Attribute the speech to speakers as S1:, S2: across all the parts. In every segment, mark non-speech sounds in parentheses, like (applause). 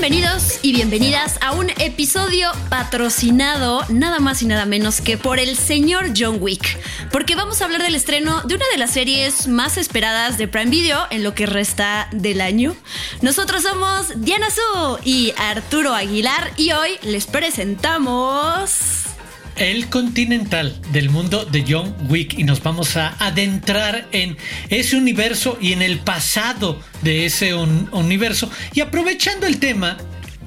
S1: Bienvenidos y bienvenidas a un episodio patrocinado nada más y nada menos que por el señor John Wick, porque vamos a hablar del estreno de una de las series más esperadas de Prime Video en lo que resta del año. Nosotros somos Diana Su y Arturo Aguilar y hoy les presentamos
S2: el continental del mundo de John Wick y nos vamos a adentrar en ese universo y en el pasado de ese universo y aprovechando el tema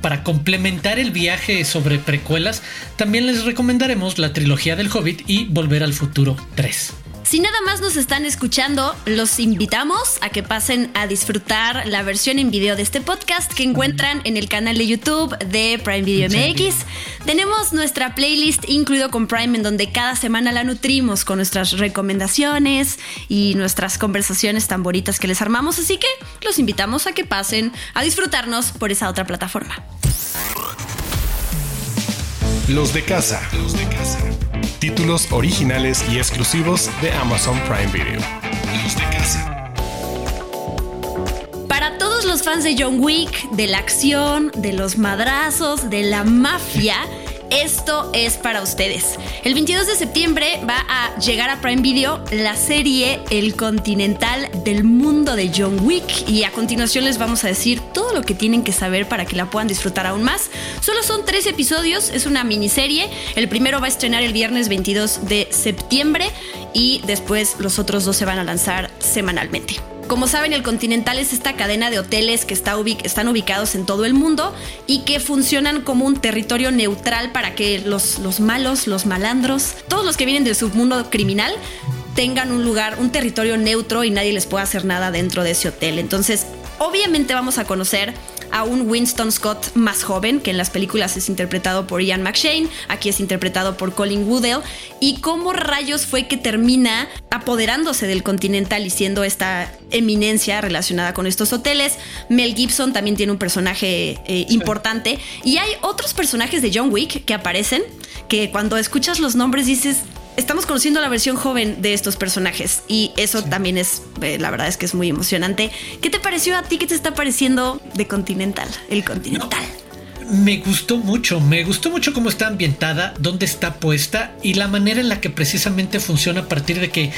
S2: para complementar el viaje sobre precuelas, también les recomendaremos la trilogía del Hobbit y Volver al Futuro 3.
S1: Si nada más nos están escuchando, los invitamos a que pasen a disfrutar la versión en video de este podcast que encuentran en el canal de YouTube de Prime Video MX. Tenemos nuestra playlist incluido con Prime en donde cada semana la nutrimos con nuestras recomendaciones y nuestras conversaciones tan bonitas que les armamos, así que los invitamos a que pasen a disfrutarnos por esa otra plataforma.
S3: Los de casa. Los de casa títulos originales y exclusivos de Amazon Prime Video. Los de casa.
S1: Para todos los fans de John Wick, de la acción, de los madrazos, de la mafia, esto es para ustedes. El 22 de septiembre va a llegar a Prime Video la serie El Continental del mundo de John Wick y a continuación les vamos a decir todo lo que tienen que saber para que la puedan disfrutar aún más. Solo son tres episodios, es una miniserie. El primero va a estrenar el viernes 22 de septiembre y después los otros dos se van a lanzar semanalmente. Como saben, el Continental es esta cadena de hoteles que está están ubicados en todo el mundo y que funcionan como un territorio neutral para que los, los malos, los malandros, todos los que vienen del submundo criminal tengan un lugar, un territorio neutro y nadie les pueda hacer nada dentro de ese hotel. Entonces, obviamente vamos a conocer a un Winston Scott más joven, que en las películas es interpretado por Ian McShane, aquí es interpretado por Colin Woodell, y cómo rayos fue que termina apoderándose del Continental y siendo esta eminencia relacionada con estos hoteles. Mel Gibson también tiene un personaje eh, importante, y hay otros personajes de John Wick que aparecen, que cuando escuchas los nombres dices, estamos conociendo la versión joven de estos personajes y eso también es, eh, la verdad es que es muy emocionante. ¿Qué te pareció a ti? ¿Qué te está pareciendo de Continental? El Continental.
S2: Me gustó mucho, me gustó mucho cómo está ambientada, dónde está puesta y la manera en la que precisamente funciona a partir de que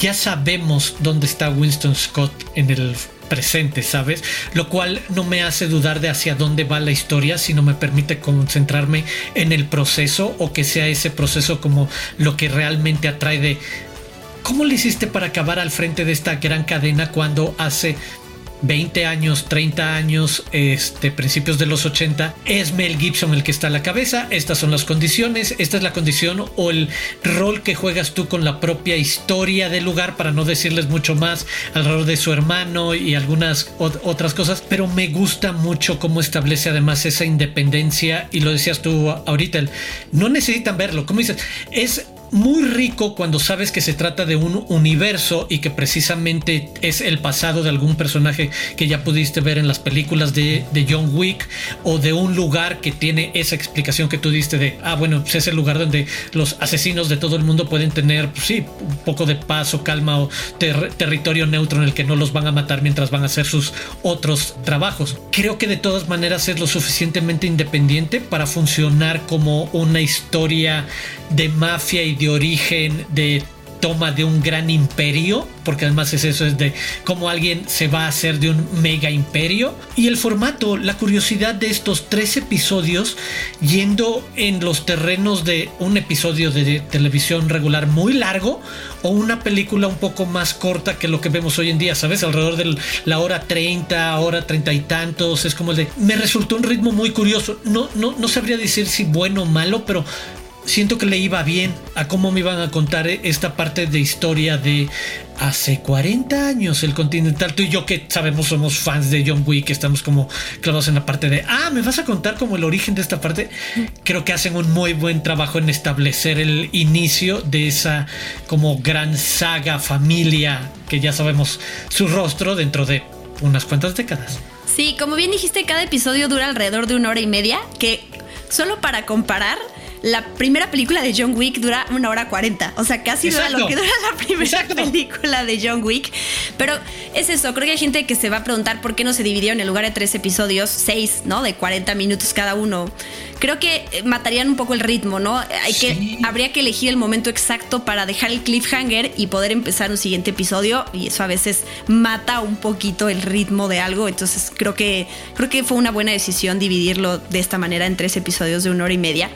S2: ya sabemos dónde está Winston Scott en el presente, ¿sabes? Lo cual no me hace dudar de hacia dónde va la historia, sino me permite concentrarme en el proceso o que sea ese proceso como lo que realmente atrae de... ¿Cómo le hiciste para acabar al frente de esta gran cadena cuando hace 20 años, 30 años, este, principios de los 80, es Mel Gibson el que está a la cabeza, estas son las condiciones, esta es la condición o el rol que juegas tú con la propia historia del lugar, para no decirles mucho más alrededor de su hermano y algunas otras cosas, pero me gusta mucho cómo establece además esa independencia y lo decías tú ahorita, no necesitan verlo, como dices, es muy rico cuando sabes que se trata de un universo y que precisamente es el pasado de algún personaje que ya pudiste ver en las películas de, John Wick o de un lugar que tiene esa explicación que tú diste de, ah, bueno, pues es el lugar donde los asesinos de todo el mundo pueden tener, pues sí, un poco de paz o calma o territorio neutro en el que no los van a matar mientras van a hacer sus otros trabajos. Creo que de todas maneras es lo suficientemente independiente para funcionar como una historia de mafia y de origen, de toma de un gran imperio, porque además es eso, es de cómo alguien se va a hacer de un mega imperio. Y el formato, la curiosidad de estos tres episodios, yendo en los terrenos de un episodio de televisión regular muy largo o una película un poco más corta que lo que vemos hoy en día, ¿sabes? Alrededor de la hora 30, hora 30 y tantos, es como el de... Me resultó un ritmo muy curioso, no, no, no sabría decir si bueno o malo, pero siento que le iba bien a cómo me iban a contar esta parte de historia de hace 40 años el Continental. Tú y yo que sabemos somos fans de John Wick, estamos como clavados en la parte de, ah, me vas a contar como el origen de esta parte. Creo que hacen un muy buen trabajo en establecer el inicio de esa como gran saga, familia, que ya sabemos su rostro dentro de unas cuantas décadas.
S1: Sí, como bien dijiste, cada episodio dura alrededor de una hora y media, que solo para comparar, la primera película de John Wick dura una hora cuarenta. O sea, casi dura lo que dura la primera película de John Wick. Pero es eso, creo que hay gente que se va a preguntar por qué no se dividió en el lugar de tres episodios, seis, ¿no? De 40 minutos cada uno. Creo que eh, matarían un poco el ritmo, ¿no? Hay que, habría que elegir el momento exacto para dejar el cliffhanger y poder empezar un siguiente episodio. Y eso a veces mata un poquito el ritmo de algo. Entonces creo que, creo que fue una buena decisión dividirlo de esta manera en tres episodios de una hora y media.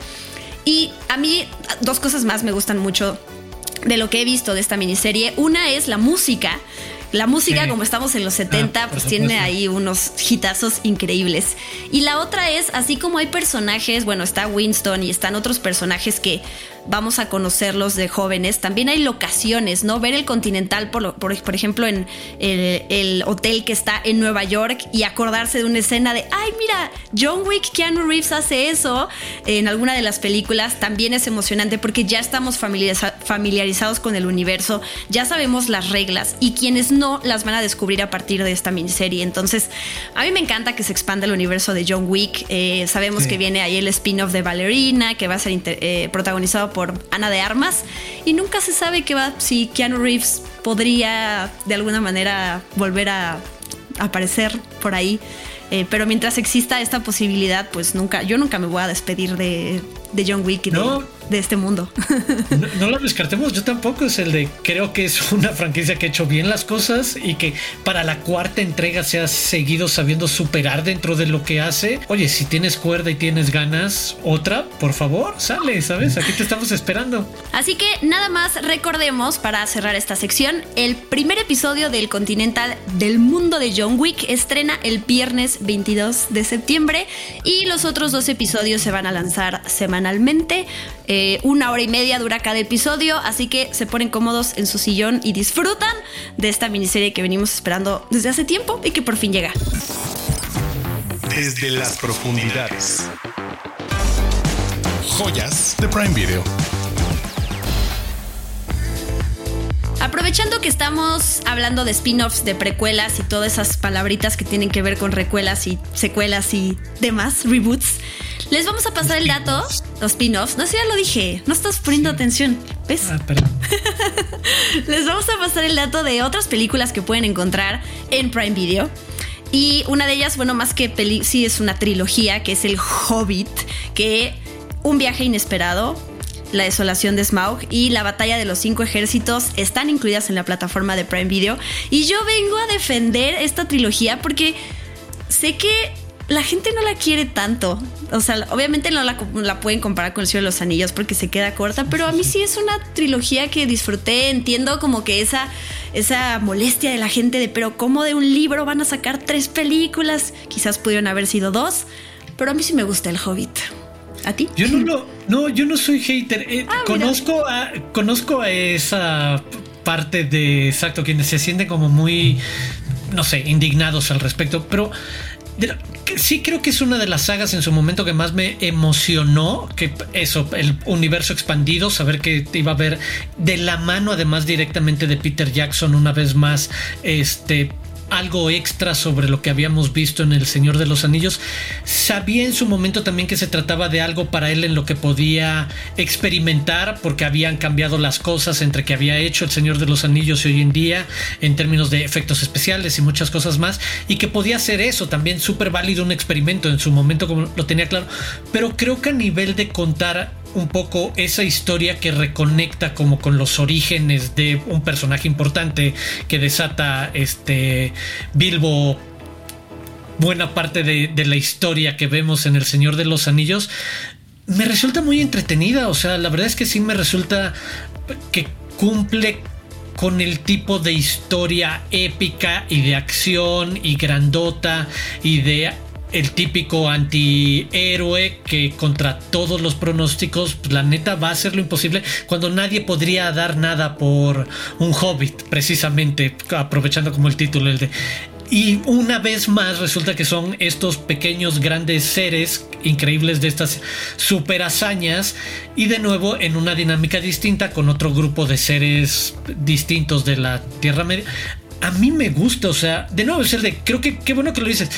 S1: Y a mí dos cosas más me gustan mucho de lo que he visto de esta miniserie. Una es la música. La música, como estamos en los 70, ah, pues tiene ahí unos hitazos increíbles. Y la otra es, así como hay personajes, bueno, está Winston y están otros personajes que vamos a conocerlos de jóvenes. También hay locaciones, ¿no? Ver el Continental, por, por, ejemplo, en el, hotel que está en Nueva York y acordarse de una escena de, ay, mira, John Wick, Keanu Reeves hace eso en alguna de las películas. También es emocionante porque ya estamos familiarizados con el universo, ya sabemos las reglas y quienes no las van a descubrir a partir de esta miniserie. Entonces, a mí me encanta que se expanda el universo de John Wick. Eh, sabemos que viene ahí el spin-off de Ballerina, que va a ser eh, protagonizado por por Ana de Armas y nunca se sabe qué va si Keanu Reeves podría de alguna manera volver a aparecer por ahí. Eh, pero mientras exista esta posibilidad, pues nunca, yo nunca me voy a despedir de, John Wick y de, de este mundo. (laughs)
S2: No, lo descartemos, yo tampoco. Es el de creo que es una franquicia que ha hecho bien las cosas y que para la cuarta entrega se ha seguido sabiendo superar dentro de lo que hace. Oye, si tienes cuerda y tienes ganas, otra, por favor, sale, ¿sabes? Aquí te estamos esperando.
S1: Así que nada más recordemos para cerrar esta sección: el primer episodio del Continental del mundo de John Wick estrena el viernes 22 de septiembre y los otros dos episodios se van a lanzar semanalmente. Eh, una hora y media dura cada episodio, así que se ponen cómodos en su sillón y disfrutan de esta miniserie que venimos esperando desde hace tiempo y que por fin llega.
S3: Desde las profundidades. Joyas de Prime Video.
S1: Aprovechando que estamos hablando de spin-offs, de precuelas y todas esas palabritas que tienen que ver con recuelas y secuelas y demás, reboots, les vamos a pasar el dato, los spin-offs. No sé, ya lo dije, no estás poniendo atención. ¿Ves? Ah, (laughs) Les vamos a pasar el dato de otras películas que pueden encontrar en Prime Video. Y una de ellas, bueno, más que peli, sí es una trilogía, que es El Hobbit, que un viaje inesperado, la desolación de Smaug y la batalla de los cinco ejércitos están incluidas en la plataforma de Prime Video. Y yo vengo a defender esta trilogía porque sé que la gente no la quiere tanto. O sea, obviamente no la, pueden comparar con El Cielo de los Anillos porque se queda corta, pero a mí sí es una trilogía que disfruté. Entiendo como que esa, esa molestia de la gente de, pero ¿cómo de un libro van a sacar tres películas? Quizás pudieron haber sido dos, pero a mí sí me gusta El Hobbit. ¿A ti?
S2: Yo no lo, no, yo no soy hater. Eh, ah, conozco, a, conozco a esa parte de, exacto, quienes se sienten como muy, no sé, indignados al respecto, pero sí creo que es una de las sagas en su momento que más me emocionó, que eso, el universo expandido, saber que iba a ver de la mano además directamente de Peter Jackson una vez más, este algo extra sobre lo que habíamos visto en El Señor de los Anillos. Sabía en su momento también que se trataba de algo para él en lo que podía experimentar porque habían cambiado las cosas entre que había hecho El Señor de los Anillos y hoy en día en términos de efectos especiales y muchas cosas más y que podía hacer eso también súper válido un experimento en su momento como lo tenía claro pero creo que a nivel de contar un poco esa historia que reconecta como con los orígenes de un personaje importante que desata este Bilbo buena parte de, la historia que vemos en El Señor de los Anillos. Me resulta muy entretenida o sea la verdad es que sí me resulta que cumple con el tipo de historia épica y de acción y grandota y de el típico antihéroe que contra todos los pronósticos, pues, la neta va a hacer lo imposible cuando nadie podría dar nada por un hobbit, precisamente, aprovechando como el título, el de... Y una vez más resulta que son estos pequeños grandes seres increíbles de estas super hazañas y de nuevo en una dinámica distinta con otro grupo de seres distintos de la Tierra Media. A mí me gusta, o sea, de nuevo es el de, creo que qué bueno que lo dices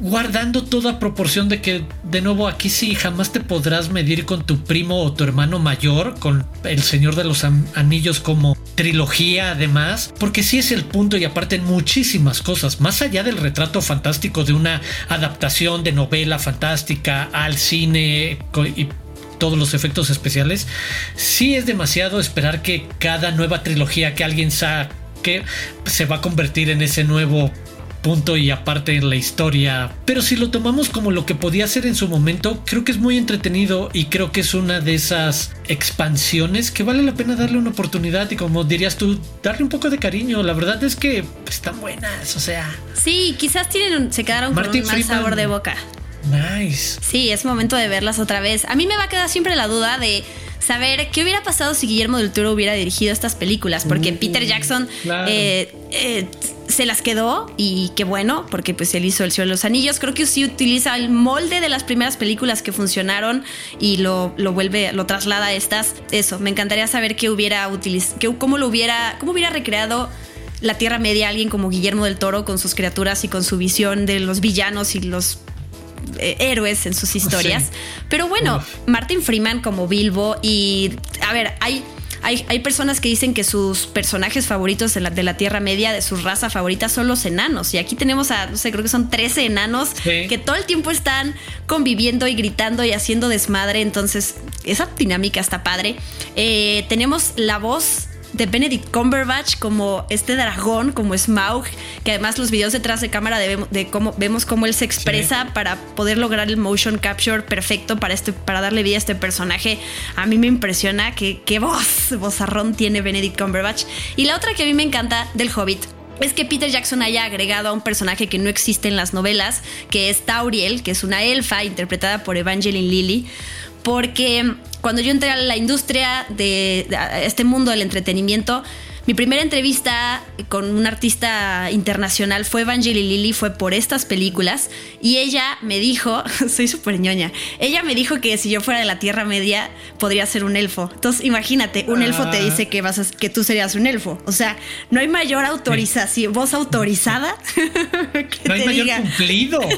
S2: guardando toda proporción de que, de nuevo, aquí sí jamás te podrás medir con tu primo o tu hermano mayor, con El Señor de los Anillos como trilogía además, porque sí es el punto y aparte en muchísimas cosas, más allá del retrato fantástico de una adaptación de novela fantástica al cine y todos los efectos especiales, sí es demasiado esperar que cada nueva trilogía que alguien saque se va a convertir en ese nuevo punto y aparte en la historia. Pero si lo tomamos como lo que podía ser en su momento, creo que es muy entretenido y creo que es una de esas expansiones que vale la pena darle una oportunidad y como dirías tú, darle un poco de cariño. La verdad es que están buenas, o sea.
S1: Sí, quizás tienen, se quedaron con un mal sabor de boca.
S2: Nice.
S1: Sí, es momento de verlas otra vez. A mí me va a quedar siempre la duda de saber qué hubiera pasado si Guillermo del Toro hubiera dirigido estas películas, porque mm, Peter Jackson eh, eh, se las quedó y qué bueno, porque pues él hizo El Cielo de los Anillos. Creo que sí utiliza el molde de las primeras películas que funcionaron y lo, lo vuelve, lo traslada a estas. Eso, me encantaría saber qué hubiera utilizado, cómo lo hubiera, cómo hubiera recreado la Tierra Media alguien como Guillermo del Toro con sus criaturas y con su visión de los villanos y los eh, héroes en sus historias. Pero bueno, Martin Freeman como Bilbo y a ver, hay hay, personas que dicen que sus personajes favoritos de la, de la, Tierra Media, de su raza favorita, son los enanos. Y aquí tenemos a, no sé, creo que son 13 enanos que todo el tiempo están conviviendo y gritando y haciendo desmadre. Entonces, esa dinámica está padre. Eh, tenemos la voz de Benedict Cumberbatch como este dragón, como Smaug, que además los videos detrás de cámara de, cómo vemos cómo él se expresa para poder lograr el motion capture perfecto para este para darle vida a este personaje. A mí me impresiona que qué voz, vozarrón tiene Benedict Cumberbatch. Y la otra que a mí me encanta del Hobbit es que Peter Jackson haya agregado a un personaje que no existe en las novelas, que es Tauriel, que es una elfa interpretada por Evangeline Lilly, porque cuando yo entré a la industria de, este mundo del entretenimiento, mi primera entrevista con un artista internacional fue Evangeline Lilly, fue por estas películas y ella me dijo, (laughs) soy súper ñoña, ella me dijo que si yo fuera de la Tierra Media podría ser un elfo. Entonces imagínate, un elfo te dice que, vas que tú serías un elfo. O sea, no hay mayor autorización, voz autorizada. (laughs)
S2: no hay mayor cumplido. (laughs)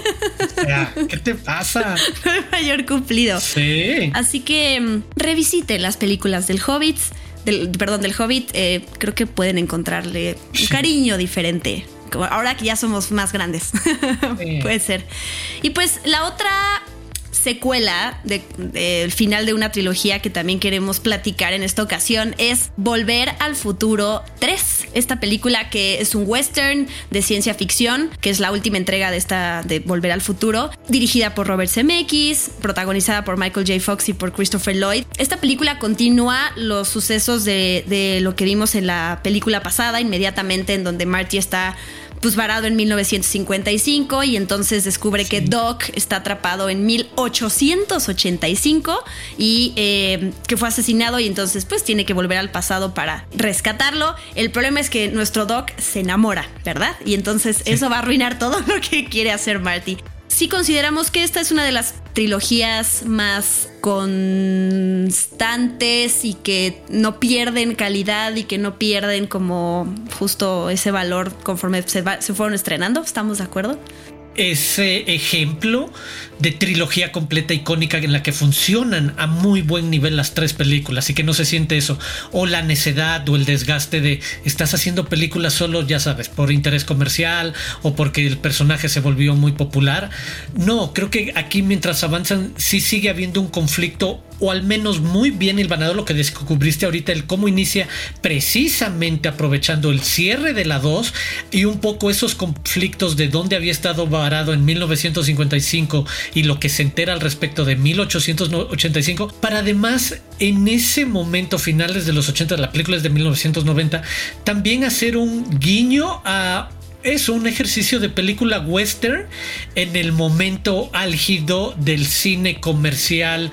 S2: O sea, ¿qué te pasa?
S1: No hay mayor cumplido.
S2: Sí.
S1: Así que mm, revisite las películas del Hobbits del, perdón, del Hobbit, eh, creo que pueden encontrarle un cariño diferente. Ahora que ya somos más grandes. (laughs) Puede ser. Y pues la otra secuela del final de una trilogía que también queremos platicar en esta ocasión es Volver al Futuro 3. Esta película que es un western de ciencia ficción, que es la última entrega de esta de Volver al Futuro, dirigida por Robert Zemeckis, protagonizada por Michael J. Fox y por Christopher Lloyd. Esta película continúa los sucesos de, de lo que vimos en la película pasada, inmediatamente en donde Marty está pues varado en 1955 y entonces descubre que Doc está atrapado en 1885 y eh, que fue asesinado y entonces pues tiene que volver al pasado para rescatarlo. El problema es que nuestro Doc se enamora, ¿verdad? Y entonces eso va a arruinar todo (laughs) lo que quiere hacer Marty sí consideramos que esta es una de las trilogías más constantes y que no pierden calidad y que no pierden como justo ese valor conforme se, se fueron estrenando. ¿Estamos de acuerdo?
S2: Ese ejemplo de trilogía completa icónica en la que funcionan a muy buen nivel las tres películas y que no se siente eso o la necedad o el desgaste de estás haciendo películas solo ya sabes por interés comercial o porque el personaje se volvió muy popular. No creo que aquí mientras avanzan sí sigue habiendo un conflicto o al menos muy bien hilvanado lo que descubriste ahorita, el cómo inicia precisamente aprovechando el cierre de la 2 y un poco esos conflictos de dónde había estado varado en 1955 y lo que se entera al respecto de 1885, para además en ese momento, finales de los 80, la película es de 1990, también hacer un guiño a es un ejercicio de película western en el momento álgido del cine comercial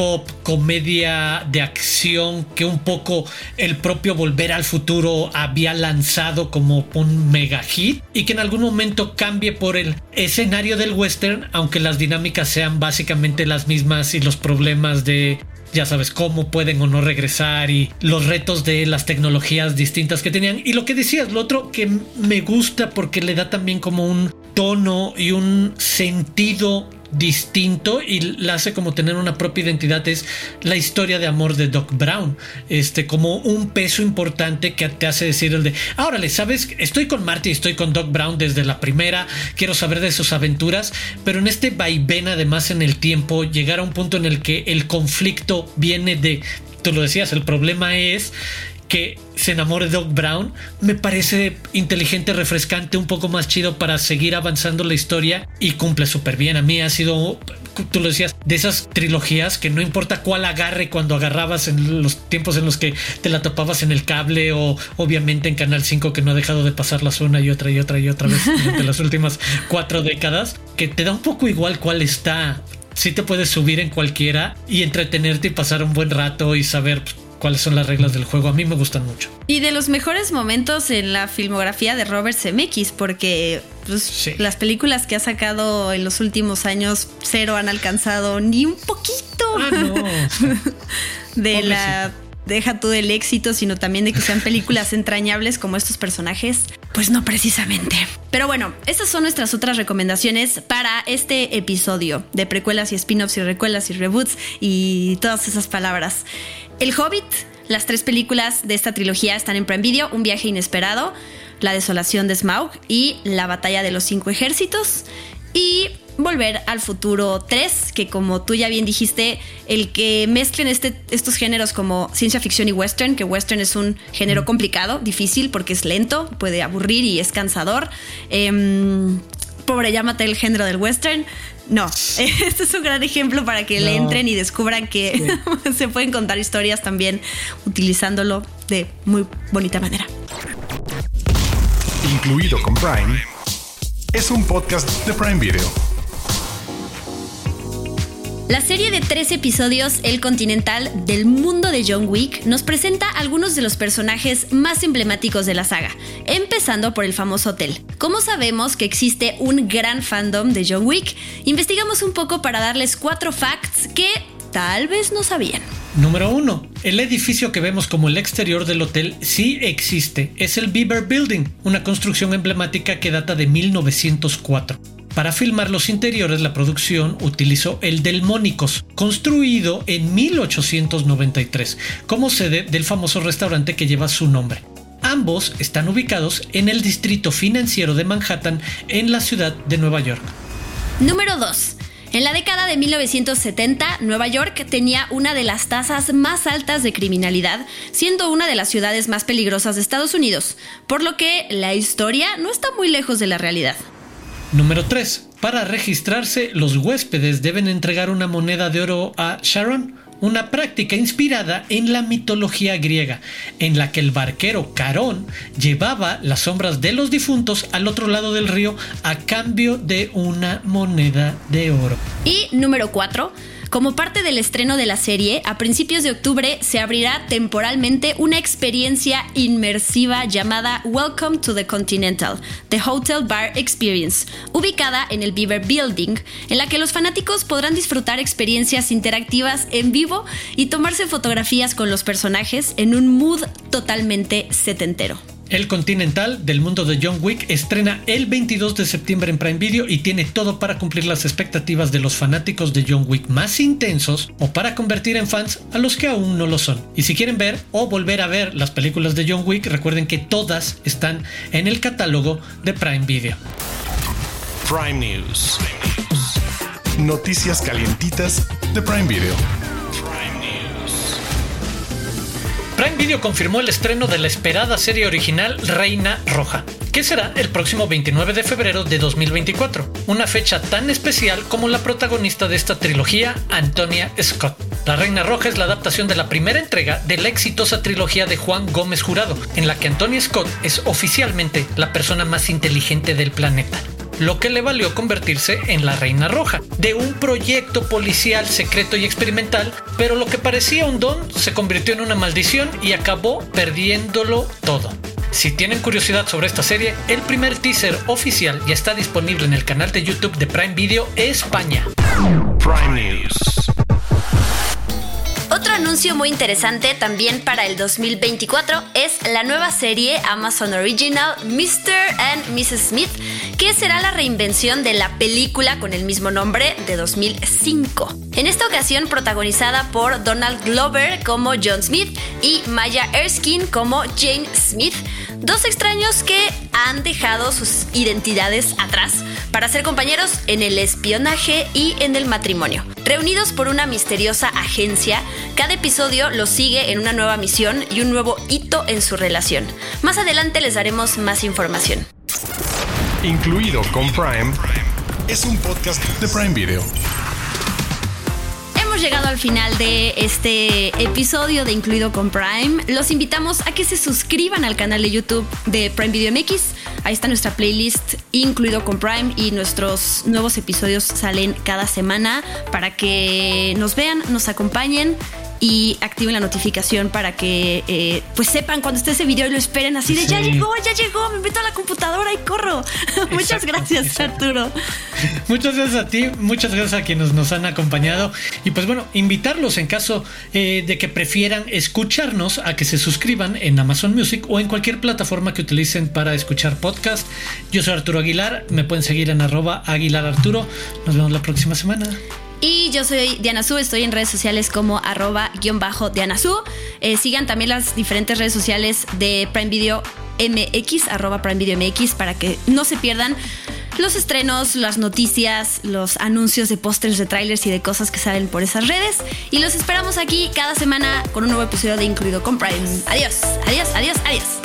S2: pop, comedia de acción que un poco el propio Volver al Futuro había lanzado como un mega hit y que en algún momento cambie por el escenario del western, aunque las dinámicas sean básicamente las mismas y los problemas de ya sabes cómo pueden o no regresar y los retos de las tecnologías distintas que tenían. Y lo que decías, lo otro que me gusta porque le da también como un tono y un sentido distinto y la hace como tener una propia identidad es la historia de amor de Doc Brown este como un peso importante que te hace decir el de ahora le sabes estoy con Marty estoy con Doc Brown desde la primera quiero saber de sus aventuras pero en este vaivén además en el tiempo llegar a un punto en el que el conflicto viene de tú lo decías el problema es que se enamore de Doc Brown me parece inteligente, refrescante, un poco más chido para seguir avanzando la historia y cumple súper bien. A mí ha sido, tú lo decías, de esas trilogías que no importa cuál agarre cuando agarrabas en los tiempos en los que te la topabas en el cable o obviamente en Canal 5 que no ha dejado de pasarlas una y otra y otra y otra vez (laughs) durante las últimas cuatro décadas, que te da un poco igual cuál está. Sí te puedes subir en cualquiera y entretenerte y pasar un buen rato y saber pues, cuáles son las reglas del juego. A mí me gustan mucho.
S1: Y de los mejores momentos en la filmografía de Robert Zemeckis, porque pues, las películas que ha sacado en los últimos años cero han alcanzado ni un poquito
S2: ah, (laughs)
S1: de la deja tú del éxito, sino también de que sean películas (laughs) entrañables como estos personajes. Pues no precisamente. Pero bueno, estas son nuestras otras recomendaciones para este episodio de precuelas y spin-offs y recuelas y reboots y todas esas palabras. El Hobbit, las tres películas de esta trilogía están en Prime Video, Un viaje inesperado, La desolación de Smaug y La batalla de los cinco ejércitos. Y Volver al Futuro 3, que como tú ya bien dijiste, el que mezclen este, estos géneros como ciencia ficción y western, que western es un género complicado, difícil porque es lento, puede aburrir y es cansador. Em, pobre, llámate el género del western. No, (laughs) este es un gran ejemplo para que le entren y descubran que (laughs) se pueden contar historias también utilizándolo de muy bonita manera.
S3: Incluido con Prime, es un podcast de Prime Video.
S1: La serie de tres episodios El Continental del mundo de John Wick nos presenta algunos de los personajes más emblemáticos de la saga, empezando por el famoso hotel. Como sabemos que existe un gran fandom de John Wick, investigamos un poco para darles cuatro facts que tal vez no sabían.
S2: Número 1. El edificio que vemos como el exterior del hotel sí existe. Es el Beaver Building, una construcción emblemática que data de 1904. Para filmar los interiores, la producción utilizó el Delmónicos, construido en 1893, como sede del famoso restaurante que lleva su nombre. Ambos están ubicados en el distrito financiero de Manhattan, en la ciudad de Nueva York.
S1: Número 2. En la década de 1970, Nueva York tenía una de las tasas más altas de criminalidad, siendo una de las ciudades más peligrosas de Estados Unidos, por lo que la historia no está muy lejos de la realidad.
S2: Número 3. Para registrarse, los huéspedes deben entregar una moneda de oro a Sharon, una práctica inspirada en la mitología griega, en la que el barquero Carón llevaba las sombras de los difuntos al otro lado del río a cambio de una moneda de oro.
S1: Y número 4 como parte del estreno de la serie, a principios de octubre se abrirá temporalmente una experiencia inmersiva llamada Welcome to the Continental, The Hotel Bar Experience, ubicada en el Beaver Building, en la que los fanáticos podrán disfrutar experiencias interactivas en vivo y tomarse fotografías con los personajes en un mood totalmente setentero.
S2: El Continental del mundo de John Wick estrena el 22 de septiembre en Prime Video y tiene todo para cumplir las expectativas de los fanáticos de John Wick más intensos o para convertir en fans a los que aún no lo son. Y si quieren ver o volver a ver las películas de John Wick, recuerden que todas están en el catálogo de Prime Video.
S3: Prime News. Noticias calientitas de Prime Video.
S2: Prime Video confirmó el estreno de la esperada serie original Reina Roja, que será el próximo 29 de febrero de 2024, una fecha tan especial como la protagonista de esta trilogía, Antonia Scott. La Reina Roja es la adaptación de la primera entrega de la exitosa trilogía de Juan Gómez Jurado, en la que Antonia Scott es oficialmente la persona más inteligente del planeta lo que le valió convertirse en la Reina Roja, de un proyecto policial secreto y experimental, pero lo que parecía un don se convirtió en una maldición y acabó perdiéndolo todo. Si tienen curiosidad sobre esta serie, el primer teaser oficial ya está disponible en el canal de YouTube de Prime Video España.
S3: Prime News
S1: Otro anuncio muy interesante también para el 2024 es la nueva serie Amazon Original Mr. and Mrs. Smith, que será la reinvención de la película con el mismo nombre de 2005. En esta ocasión protagonizada por Donald Glover como John Smith y Maya Erskine como Jane Smith, dos extraños que han dejado sus identidades atrás para ser compañeros en el espionaje y en el matrimonio. Reunidos por una misteriosa agencia, cada episodio los sigue en una nueva misión y un nuevo hito en su relación. Más adelante les daremos más información.
S3: Incluido con Prime, es un podcast de Prime Video
S1: llegado al final de este episodio de Incluido con Prime. Los invitamos a que se suscriban al canal de YouTube de Prime Video MX. Ahí está nuestra playlist Incluido con Prime y nuestros nuevos episodios salen cada semana para que nos vean, nos acompañen y activen la notificación para que eh, pues sepan cuando esté ese video y lo esperen así de ya llegó, ya llegó, me meto a la computadora y corro. (laughs) muchas gracias Arturo. (laughs)
S2: Muchas gracias a ti, muchas gracias a quienes nos han acompañado y pues bueno, invitarlos en caso eh, de que prefieran escucharnos a que se suscriban en Amazon Music o en cualquier plataforma que utilicen para escuchar podcast. Yo soy Arturo Aguilar, me pueden seguir en arroba Aguilar Arturo. Nos vemos la próxima semana.
S1: Y yo soy Diana Su, estoy en redes sociales como arroba guion bajo Diana Su. Eh, sigan también las diferentes redes sociales de Prime Video MX, arroba Prime Video MX, para que no se pierdan los estrenos, las noticias, los anuncios de pósters, de trailers y de cosas que salen por esas redes. Y los esperamos aquí cada semana con un nuevo episodio de Incluido con Prime. Adiós, adiós, adiós, adiós.